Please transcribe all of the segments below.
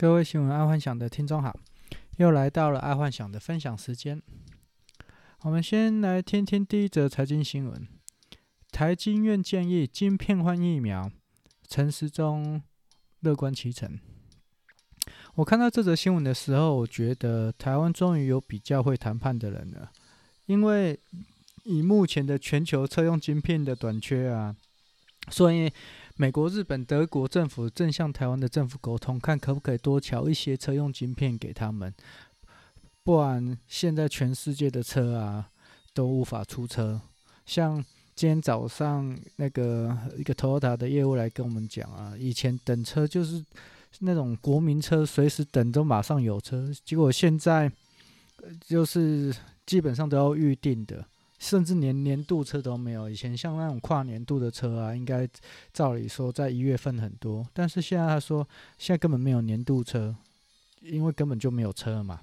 各位新闻爱幻想的听众好，又来到了爱幻想的分享时间。我们先来听听第一则财经新闻：台经院建议晶片换疫苗，陈时中乐观其成。我看到这则新闻的时候，我觉得台湾终于有比较会谈判的人了，因为以目前的全球车用晶片的短缺啊，所以。美国、日本、德国政府正向台湾的政府沟通，看可不可以多调一些车用晶片给他们，不然现在全世界的车啊都无法出车。像今天早上那个一个 Toyota 的业务来跟我们讲啊，以前等车就是那种国民车，随时等都马上有车，结果现在就是基本上都要预定的。甚至连年度车都没有。以前像那种跨年度的车啊，应该照理说在一月份很多，但是现在他说现在根本没有年度车，因为根本就没有车嘛。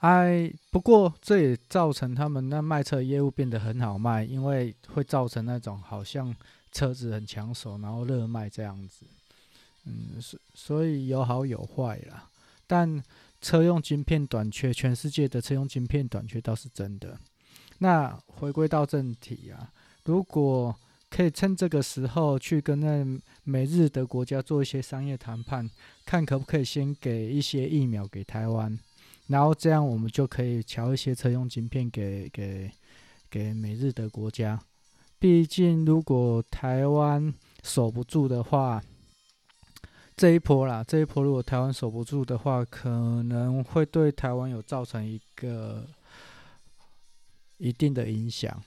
哎，不过这也造成他们那卖车业务变得很好卖，因为会造成那种好像车子很抢手，然后热卖这样子。嗯，所所以有好有坏啦。但车用晶片短缺，全世界的车用晶片短缺倒是真的。那回归到正题啊，如果可以趁这个时候去跟那美日德国家做一些商业谈判，看可不可以先给一些疫苗给台湾，然后这样我们就可以瞧一些车用晶片给给给美日德国家。毕竟如果台湾守不住的话，这一波啦，这一波如果台湾守不住的话，可能会对台湾有造成一个。一定的影响，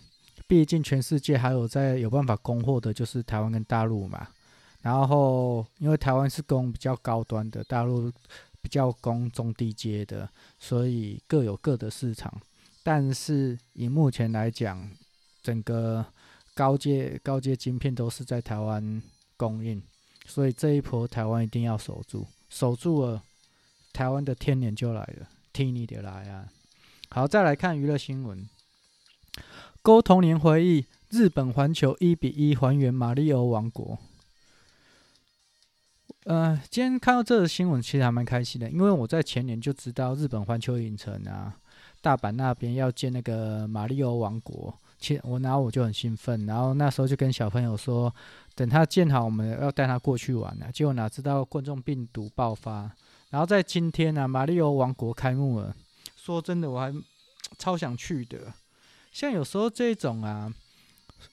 毕竟全世界还有在有办法供货的，就是台湾跟大陆嘛。然后，因为台湾是供比较高端的，大陆比较供中低阶的，所以各有各的市场。但是以目前来讲，整个高阶高阶晶片都是在台湾供应，所以这一波台湾一定要守住，守住了，台湾的天年就来了，替你的来啊！好，再来看娱乐新闻。勾童年回忆，日本环球一比一还原马里欧王国。呃，今天看到这个新闻，其实还蛮开心的，因为我在前年就知道日本环球影城啊，大阪那边要建那个马里欧王国，其我然后我就很兴奋，然后那时候就跟小朋友说，等他建好，我们要带他过去玩呢。结果哪知道冠状病毒爆发，然后在今天呢，马里欧王国开幕了。说真的，我还超想去的。像有时候这种啊，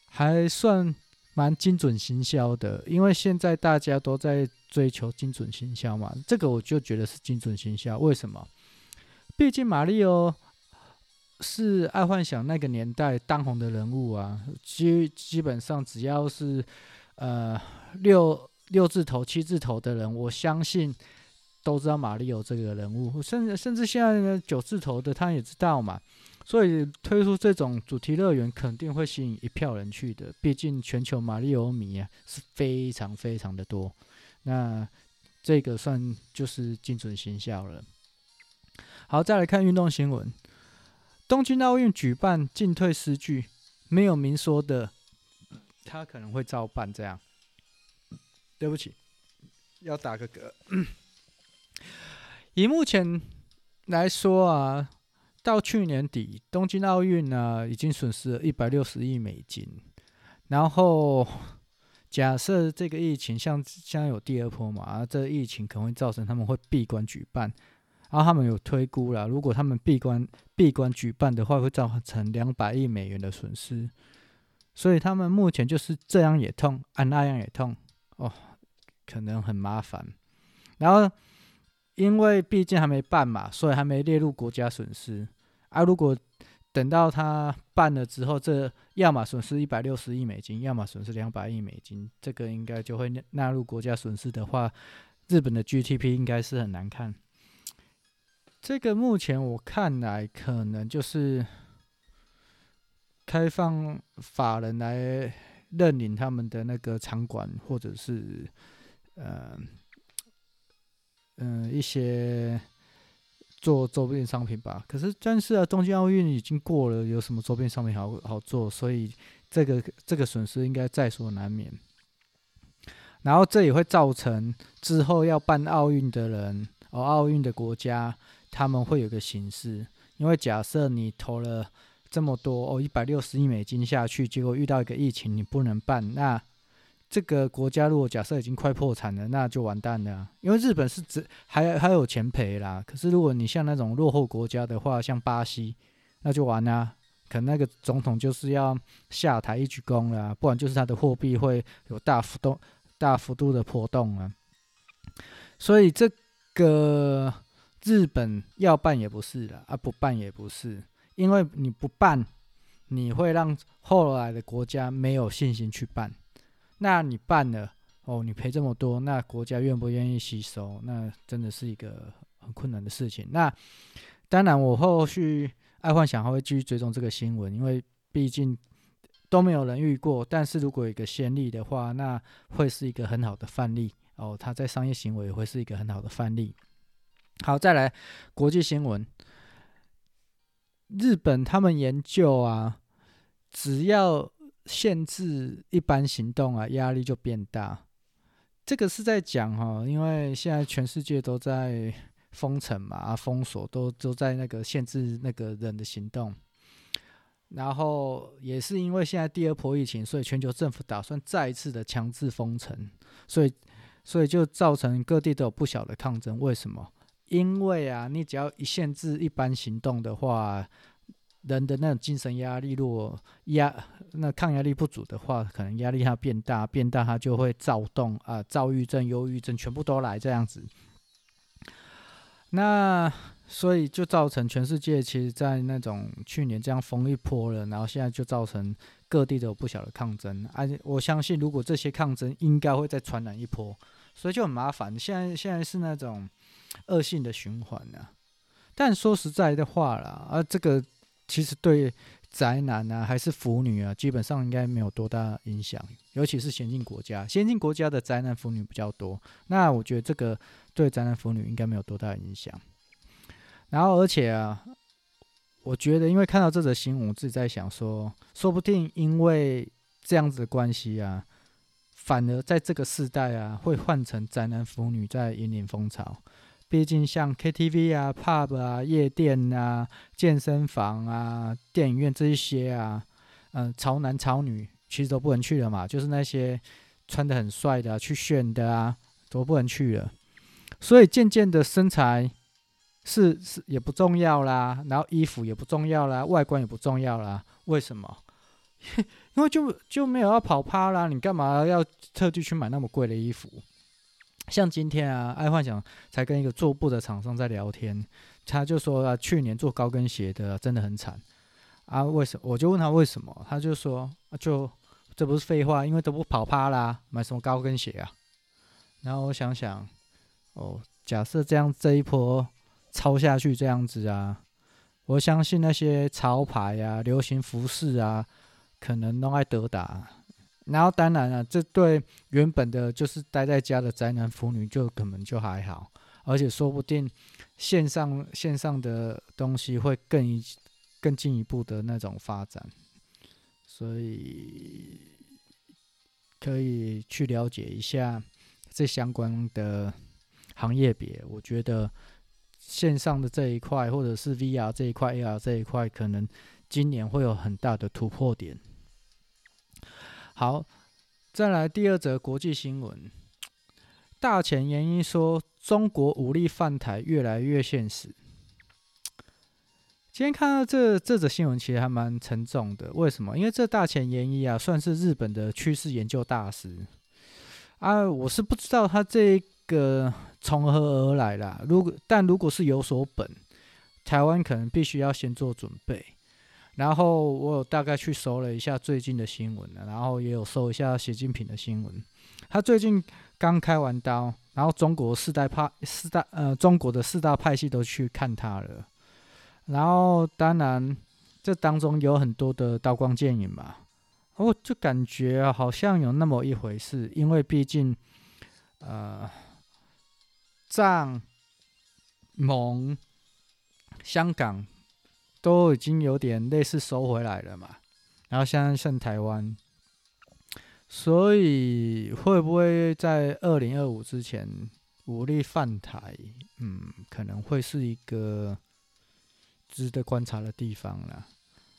还算蛮精准行销的，因为现在大家都在追求精准行销嘛，这个我就觉得是精准行销。为什么？毕竟马里奥是爱幻想那个年代当红的人物啊，基基本上只要是呃六六字头、七字头的人，我相信都知道马里奥这个人物，甚至甚至现在的九字头的他也知道嘛。所以推出这种主题乐园肯定会吸引一票人去的，毕竟全球马里奥迷啊是非常非常的多。那这个算就是精准行销了。好，再来看运动新闻：东京奥运举办进退失据，没有明说的，他可能会照办。这样，对不起，要打个嗝。以目前来说啊。到去年底，东京奥运呢已经损失了一百六十亿美金。然后假设这个疫情像现在有第二波嘛，这个疫情可能会造成他们会闭关举办。然后他们有推估了，如果他们闭关闭关举办的话，会造成两百亿美元的损失。所以他们目前就是这样也痛，啊那样也痛，哦，可能很麻烦。然后因为毕竟还没办嘛，所以还没列入国家损失。啊，如果等到他办了之后，这要么损失一百六十亿美金，要么损失两百亿美金，这个应该就会纳入国家损失的话，日本的 GDP 应该是很难看。这个目前我看来，可能就是开放法人来认领他们的那个场馆，或者是呃嗯、呃、一些。做周边商品吧，可是但是啊，东京奥运已经过了，有什么周边商品好好做？所以这个这个损失应该在所难免。然后这也会造成之后要办奥运的人，哦，奥运的国家他们会有个形式，因为假设你投了这么多哦，一百六十亿美金下去，结果遇到一个疫情，你不能办，那这个国家如果假设已经快破产了，那就完蛋了。因为日本是只还还有钱赔啦，可是如果你像那种落后国家的话，像巴西，那就完了。可能那个总统就是要下台一鞠躬了，不然就是他的货币会有大幅度、大幅度的波动啊。所以这个日本要办也不是了，啊不办也不是，因为你不办，你会让后来的国家没有信心去办。那你办了，哦，你赔这么多，那国家愿不愿意吸收？那真的是一个很困难的事情。那当然，我后续。爱幻想还会继续追踪这个新闻，因为毕竟都没有人遇过。但是如果有一个先例的话，那会是一个很好的范例哦。他在商业行为会是一个很好的范例。好，再来国际新闻，日本他们研究啊，只要限制一般行动啊，压力就变大。这个是在讲哈，因为现在全世界都在。封城嘛，啊，封锁都都在那个限制那个人的行动，然后也是因为现在第二波疫情，所以全球政府打算再一次的强制封城，所以所以就造成各地都有不小的抗争。为什么？因为啊，你只要一限制一般行动的话，人的那种精神压力，如果压那抗压力不足的话，可能压力它变大，变大它就会躁动啊，躁郁症、忧郁症全部都来这样子。那所以就造成全世界其实，在那种去年这样封一波了，然后现在就造成各地都有不小的抗争。而且我相信，如果这些抗争应该会再传染一波，所以就很麻烦。现在现在是那种恶性的循环啊。但说实在的话啦，啊，这个其实对宅男啊还是腐女啊，基本上应该没有多大影响。尤其是先进国家，先进国家的宅男腐女比较多。那我觉得这个。对宅男腐女应该没有多大影响，然后而且啊，我觉得因为看到这则新闻，我自己在想说，说不定因为这样子的关系啊，反而在这个时代啊，会换成宅男腐女在引领风潮。毕竟像 KTV 啊、Pub 啊、夜店啊、健身房啊、电影院这一些啊，嗯、潮男潮女其实都不能去了嘛，就是那些穿得很帅的、去炫的啊，都不能去了。所以渐渐的身材是是也不重要啦，然后衣服也不重要啦，外观也不重要啦。为什么？因为就就没有要跑趴啦，你干嘛要特地去买那么贵的衣服？像今天啊，爱幻想才跟一个做布的厂商在聊天，他就说啊，去年做高跟鞋的真的很惨啊。为什么？我就问他为什么，他就说啊，就这不是废话，因为都不跑趴啦，买什么高跟鞋啊？然后我想想。哦，假设这样这一波抄下去这样子啊，我相信那些潮牌啊、流行服饰啊，可能都爱得打。然后当然了，这对原本的就是待在家的宅男腐女就可能就还好，而且说不定线上线上的东西会更一更进一步的那种发展，所以可以去了解一下这相关的。行业别，我觉得线上的这一块，或者是 VR 这一块、AR 这一块，可能今年会有很大的突破点。好，再来第二则国际新闻：大前研一说，中国武力犯台越来越现实。今天看到这这则新闻，其实还蛮沉重的。为什么？因为这大前研一啊，算是日本的趋势研究大师啊，我是不知道他这个。从何而来啦？如果但如果是有所本，台湾可能必须要先做准备。然后我有大概去搜了一下最近的新闻，然后也有搜一下习近平的新闻。他最近刚开完刀，然后中国四大派四大呃中国的四大派系都去看他了。然后当然这当中有很多的刀光剑影嘛，我就感觉好像有那么一回事，因为毕竟呃。藏、蒙、香港都已经有点类似收回来了嘛，然后现在剩台湾，所以会不会在二零二五之前武力犯台？嗯，可能会是一个值得观察的地方了。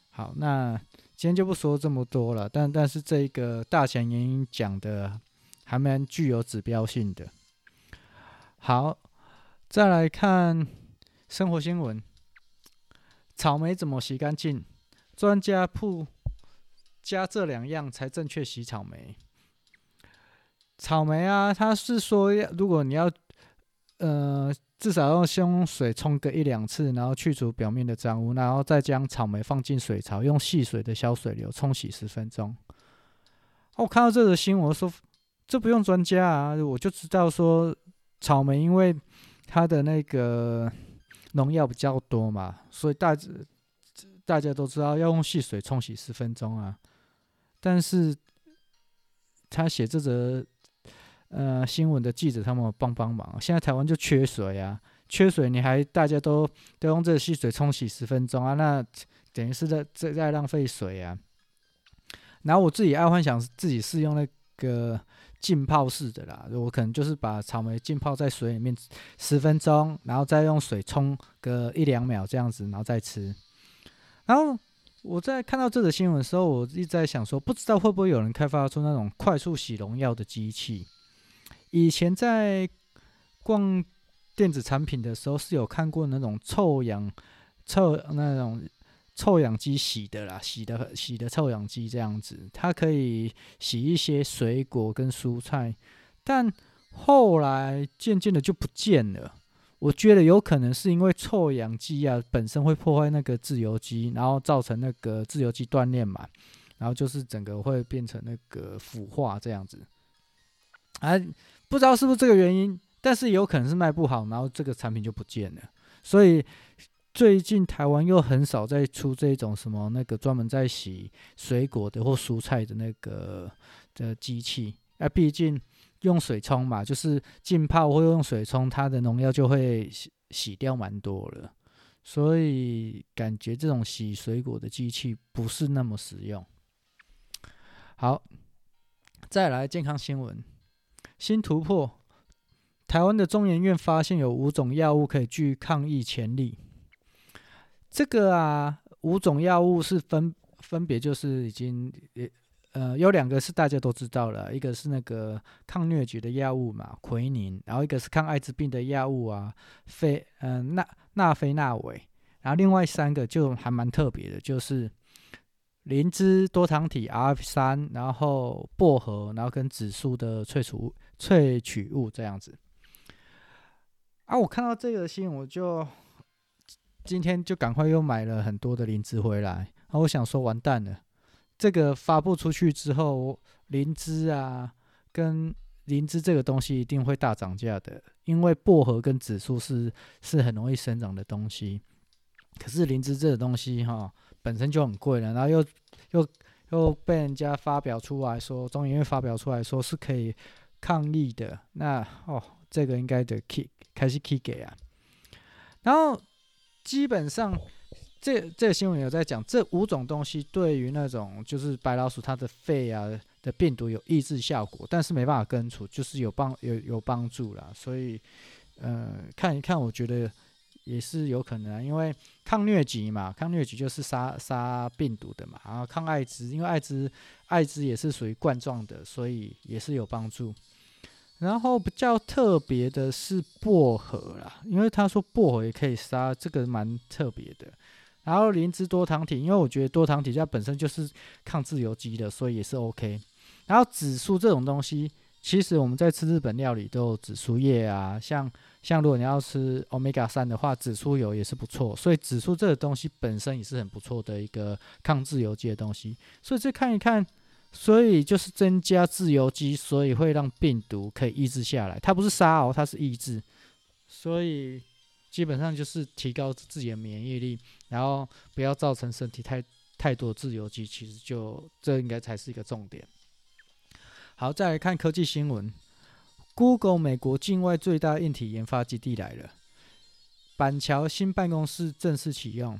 好，那今天就不说这么多了。但但是这个大前研一讲的还蛮具有指标性的。好，再来看生活新闻：草莓怎么洗干净？专家铺。加这两样才正确洗草莓。草莓啊，他是说，如果你要，呃，至少要先用水冲个一两次，然后去除表面的脏污，然后再将草莓放进水槽，用细水的小水流冲洗十分钟。我看到这个新闻，说这不用专家啊，我就知道说草莓因为它的那个农药比较多嘛，所以大大家都知道要用细水冲洗十分钟啊。但是，他写这则呃新闻的记者，他们帮帮忙。现在台湾就缺水啊，缺水你还大家都都用这细水冲洗十分钟啊，那等于是在在在浪费水啊。然后我自己爱幻想自己是用那个浸泡式的啦，我可能就是把草莓浸泡在水里面十分钟，然后再用水冲个一两秒这样子，然后再吃，然后。我在看到这个新闻的时候，我一直在想说，不知道会不会有人开发出那种快速洗农药的机器。以前在逛电子产品的时候，是有看过那种臭氧臭那种臭氧机洗的啦，洗的洗的臭氧机这样子，它可以洗一些水果跟蔬菜，但后来渐渐的就不见了。我觉得有可能是因为臭氧机啊本身会破坏那个自由基，然后造成那个自由基断裂嘛，然后就是整个会变成那个腐化这样子。啊，不知道是不是这个原因，但是有可能是卖不好，然后这个产品就不见了。所以最近台湾又很少再出这种什么那个专门在洗水果的或蔬菜的那个的机器，啊，毕竟。用水冲嘛，就是浸泡或用水冲，它的农药就会洗洗掉蛮多了，所以感觉这种洗水果的机器不是那么实用。好，再来健康新闻，新突破，台湾的中研院发现有五种药物可以具抗疫潜力。这个啊，五种药物是分分别就是已经呃，有两个是大家都知道了，一个是那个抗疟疾的药物嘛，奎宁，然后一个是抗艾滋病的药物啊，非呃纳纳非纳韦，然后另外三个就还蛮特别的，就是灵芝多糖体 RF 三，然后薄荷，然后跟紫苏的萃取萃取物这样子。啊，我看到这个新闻，我就今天就赶快又买了很多的灵芝回来，然后我想说完蛋了。这个发布出去之后，灵芝啊，跟灵芝这个东西一定会大涨价的，因为薄荷跟紫苏是是很容易生长的东西，可是灵芝这个东西哈、本身就很贵了，然后又又又被人家发表出来说，中研院发表出来说是可以抗疫的，那哦这个应该得 keep 开始 keep 给啊，然后基本上。这这新闻有在讲，这五种东西对于那种就是白老鼠它的肺啊的病毒有抑制效果，但是没办法根除，就是有帮有有帮助啦。所以，呃，看一看，我觉得也是有可能啊，因为抗疟疾嘛，抗疟疾就是杀杀病毒的嘛，然后抗艾滋，因为艾滋艾滋也是属于冠状的，所以也是有帮助。然后比较特别的是薄荷啦，因为他说薄荷也可以杀，这个蛮特别的。然后灵芝多糖体，因为我觉得多糖体它本身就是抗自由基的，所以也是 OK。然后紫苏这种东西，其实我们在吃日本料理都有紫苏叶啊，像像如果你要吃 Omega 三的话，紫苏油也是不错。所以紫苏这个东西本身也是很不错的一个抗自由基的东西。所以这看一看，所以就是增加自由基，所以会让病毒可以抑制下来。它不是杀哦，它是抑制。所以。基本上就是提高自己的免疫力，然后不要造成身体太太多自由基，其实就这应该才是一个重点。好，再来看科技新闻，Google 美国境外最大硬体研发基地来了，板桥新办公室正式启用。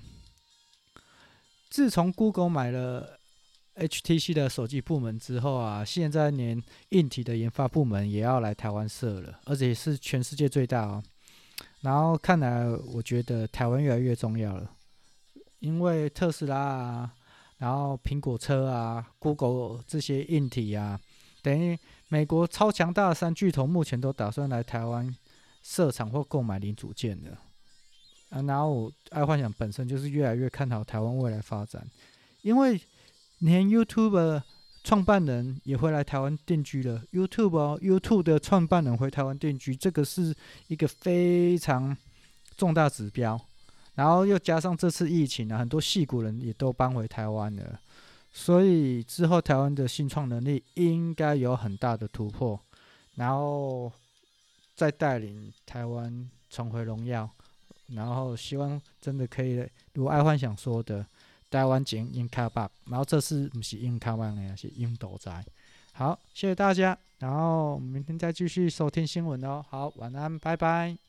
自从 Google 买了 HTC 的手机部门之后啊，现在连硬体的研发部门也要来台湾设了，而且是全世界最大哦。然后看来，我觉得台湾越来越重要了，因为特斯拉啊，然后苹果车啊，Google 这些硬体啊，等于美国超强大的三巨头目前都打算来台湾设厂或购买零组件的。啊，然后我爱幻想本身就是越来越看好台湾未来发展，因为连 YouTube 创办人也会来台湾定居了。YouTube 哦，YouTube 的创办人回台湾定居，这个是一个非常重大指标。然后又加上这次疫情啊，很多戏骨人也都搬回台湾了，所以之后台湾的新创能力应该有很大的突破，然后再带领台湾重回荣耀。然后希望真的可以如爱幻想说的，台湾前英卡巴，然后这次不是英卡湾的，是印度仔。好，谢谢大家，然后明天再继续收听新闻哦。好，晚安，拜拜。